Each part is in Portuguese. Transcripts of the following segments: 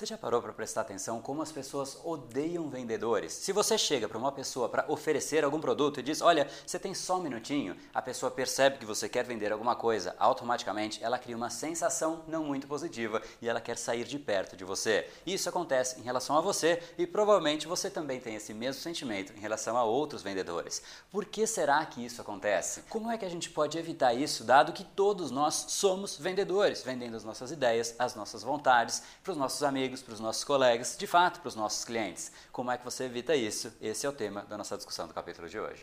Você já parou para prestar atenção como as pessoas odeiam vendedores? Se você chega para uma pessoa para oferecer algum produto e diz: Olha, você tem só um minutinho, a pessoa percebe que você quer vender alguma coisa, automaticamente ela cria uma sensação não muito positiva e ela quer sair de perto de você. Isso acontece em relação a você e provavelmente você também tem esse mesmo sentimento em relação a outros vendedores. Por que será que isso acontece? Como é que a gente pode evitar isso, dado que todos nós somos vendedores, vendendo as nossas ideias, as nossas vontades para os nossos amigos? Amigos, para os nossos colegas, de fato para os nossos clientes. Como é que você evita isso? Esse é o tema da nossa discussão do capítulo de hoje.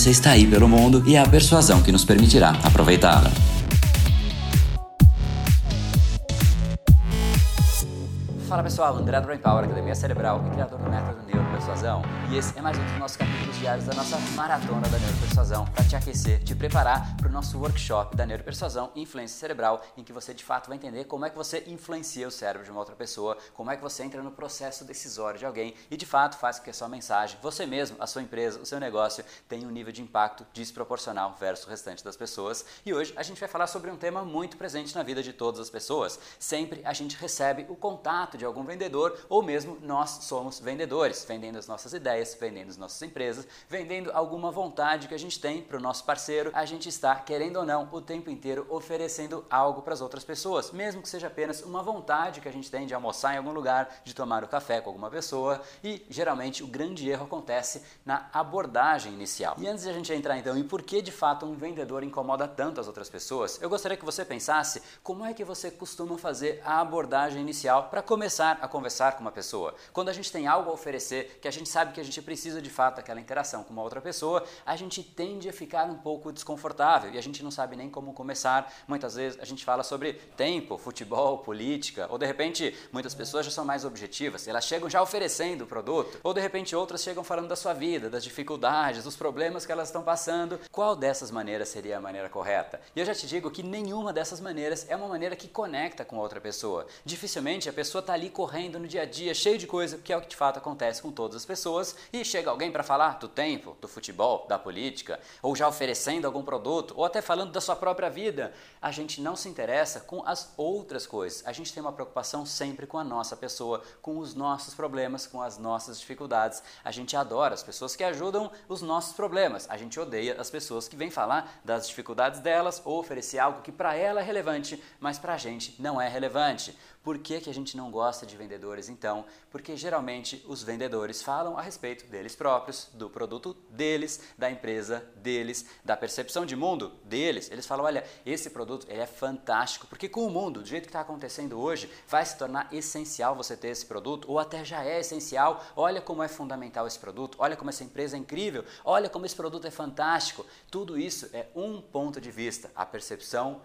abundância está aí pelo mundo e é a persuasão que nos permitirá aproveitá-la. Fala pessoal, André do Brain Power, Academia Cerebral e criador do método E esse é mais um dos nossos capítulos diários da nossa maratona da Neuropersuasão para te aquecer, te preparar para o nosso workshop da Neuropersuasão e Influência Cerebral, em que você de fato vai entender como é que você influencia o cérebro de uma outra pessoa, como é que você entra no processo decisório de alguém e de fato faz com que a sua mensagem, você mesmo, a sua empresa, o seu negócio tenha um nível de impacto desproporcional versus o restante das pessoas. E hoje a gente vai falar sobre um tema muito presente na vida de todas as pessoas. Sempre a gente recebe o contato de algum vendedor ou mesmo nós somos vendedores, vendendo as nossas ideias, vendendo as nossas empresas, vendendo alguma vontade que a gente tem para o nosso parceiro. A gente está, querendo ou não, o tempo inteiro oferecendo algo para as outras pessoas, mesmo que seja apenas uma vontade que a gente tem de almoçar em algum lugar, de tomar o um café com alguma pessoa. E geralmente o grande erro acontece na abordagem inicial. E antes de a gente entrar então em por que de fato um vendedor incomoda tanto as outras pessoas, eu gostaria que você pensasse como é que você costuma fazer a abordagem inicial para começar a conversar com uma pessoa. Quando a gente tem algo a oferecer, que a gente sabe que a gente precisa de fato daquela interação com uma outra pessoa, a gente tende a ficar um pouco desconfortável e a gente não sabe nem como começar. Muitas vezes a gente fala sobre tempo, futebol, política, ou de repente muitas pessoas já são mais objetivas, elas chegam já oferecendo o produto, ou de repente outras chegam falando da sua vida, das dificuldades, dos problemas que elas estão passando. Qual dessas maneiras seria a maneira correta? E eu já te digo que nenhuma dessas maneiras é uma maneira que conecta com outra pessoa. Dificilmente a pessoa está ali correndo no dia a dia, cheio de coisa, que é o que de fato acontece com todas as pessoas, e chega alguém para falar do tempo, do futebol, da política, ou já oferecendo algum produto, ou até falando da sua própria vida, a gente não se interessa com as outras coisas. A gente tem uma preocupação sempre com a nossa pessoa, com os nossos problemas, com as nossas dificuldades. A gente adora as pessoas que ajudam os nossos problemas. A gente odeia as pessoas que vêm falar das dificuldades delas ou oferecer algo que para ela é relevante, mas para a gente não é relevante. Por que, que a gente não gosta de vendedores então? Porque geralmente os vendedores falam a respeito deles próprios, do produto deles, da empresa deles, da percepção de mundo deles. Eles falam: olha, esse produto ele é fantástico, porque com o mundo, do jeito que está acontecendo hoje, vai se tornar essencial você ter esse produto, ou até já é essencial. Olha como é fundamental esse produto, olha como essa empresa é incrível, olha como esse produto é fantástico. Tudo isso é um ponto de vista, a percepção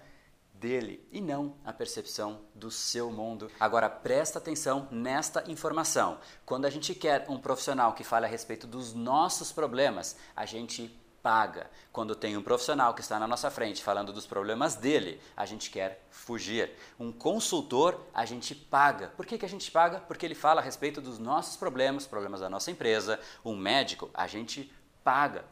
dele e não a percepção do seu mundo. Agora presta atenção nesta informação. Quando a gente quer um profissional que fale a respeito dos nossos problemas, a gente paga. Quando tem um profissional que está na nossa frente falando dos problemas dele, a gente quer fugir. Um consultor, a gente paga. Por que, que a gente paga? Porque ele fala a respeito dos nossos problemas, problemas da nossa empresa. Um médico, a gente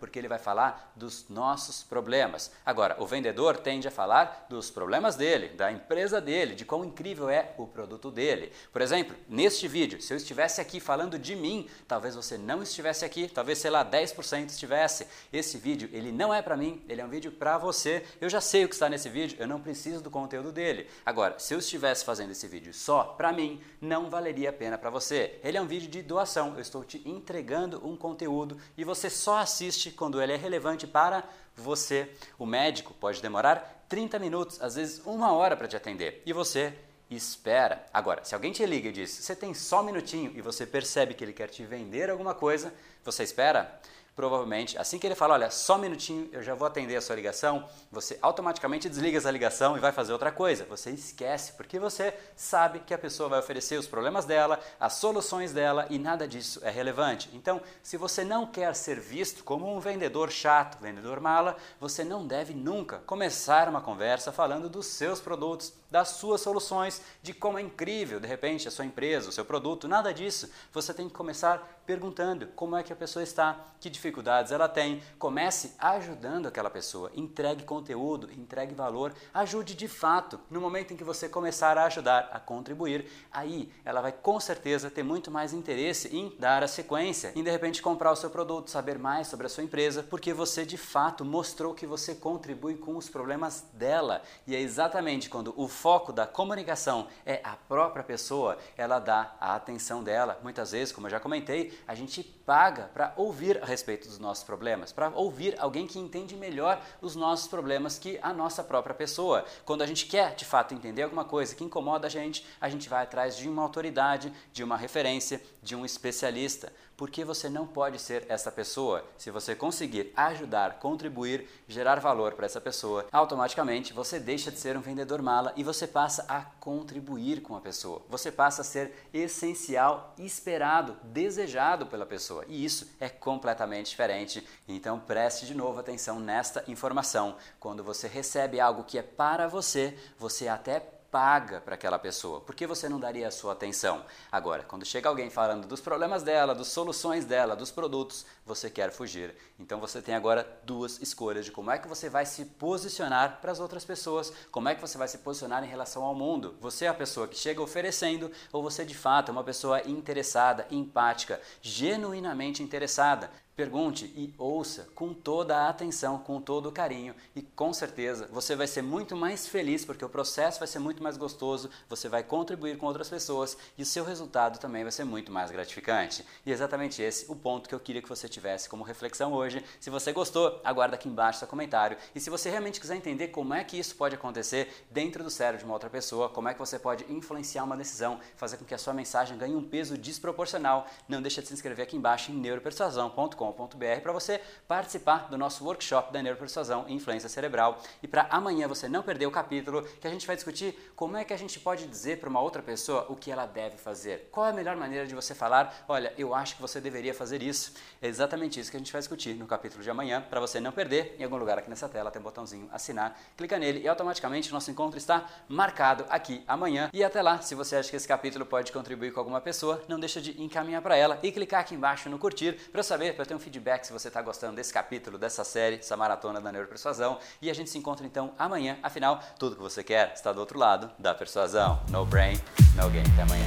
porque ele vai falar dos nossos problemas. Agora, o vendedor tende a falar dos problemas dele, da empresa dele, de quão incrível é o produto dele. Por exemplo, neste vídeo, se eu estivesse aqui falando de mim, talvez você não estivesse aqui, talvez, sei lá, 10% estivesse. Esse vídeo, ele não é para mim, ele é um vídeo para você. Eu já sei o que está nesse vídeo, eu não preciso do conteúdo dele. Agora, se eu estivesse fazendo esse vídeo só para mim, não valeria a pena para você. Ele é um vídeo de doação, eu estou te entregando um conteúdo e você só assiste quando ele é relevante para você. O médico pode demorar 30 minutos, às vezes uma hora para te atender, e você espera. Agora, se alguém te liga e diz, você tem só um minutinho e você percebe que ele quer te vender alguma coisa, você espera? Provavelmente, assim que ele fala, olha, só um minutinho, eu já vou atender a sua ligação, você automaticamente desliga essa ligação e vai fazer outra coisa. Você esquece, porque você sabe que a pessoa vai oferecer os problemas dela, as soluções dela e nada disso é relevante. Então, se você não quer ser visto como um vendedor chato, vendedor mala, você não deve nunca começar uma conversa falando dos seus produtos, das suas soluções, de como é incrível, de repente, a sua empresa, o seu produto, nada disso. Você tem que começar perguntando como é que a pessoa está, que dificuldades ela tem. Comece ajudando aquela pessoa. Entregue conteúdo, entregue valor, ajude de fato. No momento em que você começar a ajudar, a contribuir, aí ela vai com certeza ter muito mais interesse em dar a sequência, em de repente comprar o seu produto, saber mais sobre a sua empresa, porque você de fato mostrou que você contribui com os problemas dela. E é exatamente quando o foco da comunicação é a própria pessoa, ela dá a atenção dela. Muitas vezes, como eu já comentei, a gente paga para ouvir a respeito dos nossos problemas, para ouvir alguém que entende melhor os nossos problemas que a nossa própria pessoa. Quando a gente quer de fato entender alguma coisa que incomoda a gente, a gente vai atrás de uma autoridade, de uma referência, de um especialista. Porque você não pode ser essa pessoa. Se você conseguir ajudar, contribuir, gerar valor para essa pessoa, automaticamente você deixa de ser um vendedor mala e você passa a contribuir com a pessoa. Você passa a ser essencial, esperado, desejado pela pessoa. E isso é completamente diferente. Então preste de novo atenção nesta informação. Quando você recebe algo que é para você, você até paga para aquela pessoa. Por que você não daria a sua atenção? Agora, quando chega alguém falando dos problemas dela, das soluções dela, dos produtos, você quer fugir. Então você tem agora duas escolhas de como é que você vai se posicionar para as outras pessoas, como é que você vai se posicionar em relação ao mundo. Você é a pessoa que chega oferecendo ou você de fato é uma pessoa interessada, empática, genuinamente interessada. Pergunte e ouça com toda a atenção, com todo o carinho e com certeza você vai ser muito mais feliz porque o processo vai ser muito mais gostoso, você vai contribuir com outras pessoas e o seu resultado também vai ser muito mais gratificante. E é exatamente esse o ponto que eu queria que você tivesse como reflexão hoje. Se você gostou, aguarda aqui embaixo seu comentário e se você realmente quiser entender como é que isso pode acontecer dentro do cérebro de uma outra pessoa, como é que você pode influenciar uma decisão, fazer com que a sua mensagem ganhe um peso desproporcional, não deixa de se inscrever aqui embaixo em neuropersuasão.com para você participar do nosso workshop da neuropersuasão e influência cerebral. E para amanhã você não perder o capítulo que a gente vai discutir como é que a gente pode dizer para uma outra pessoa o que ela deve fazer. Qual é a melhor maneira de você falar, olha, eu acho que você deveria fazer isso. É exatamente isso que a gente vai discutir no capítulo de amanhã. Para você não perder, em algum lugar aqui nessa tela tem um botãozinho assinar, clica nele e automaticamente nosso encontro está marcado aqui amanhã. E até lá, se você acha que esse capítulo pode contribuir com alguma pessoa, não deixa de encaminhar para ela e clicar aqui embaixo no curtir para saber, para ter um feedback se você está gostando desse capítulo, dessa série, dessa maratona da neuropersuasão. E a gente se encontra então amanhã. Afinal, tudo que você quer está do outro lado da persuasão. No brain, no game. Até amanhã.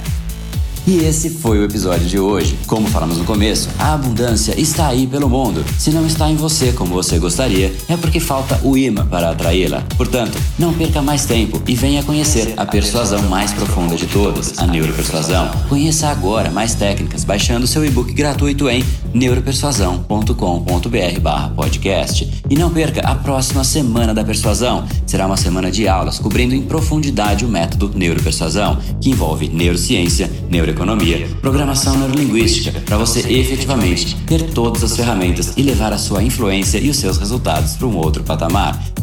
E esse foi o episódio de hoje. Como falamos no começo, a abundância está aí pelo mundo. Se não está em você como você gostaria, é porque falta o imã para atraí-la. Portanto, não perca mais tempo e venha conhecer a persuasão mais profunda de todas, a neuropersuasão. Conheça agora mais técnicas baixando seu e-book gratuito em neuropersuasão.com.br/podcast. E não perca a próxima semana da persuasão. Será uma semana de aulas cobrindo em profundidade o método neuropersuasão, que envolve neurociência, neuroeconomia programação neurolinguística, para você efetivamente ter todas as ferramentas e levar a sua influência e os seus resultados para um outro patamar.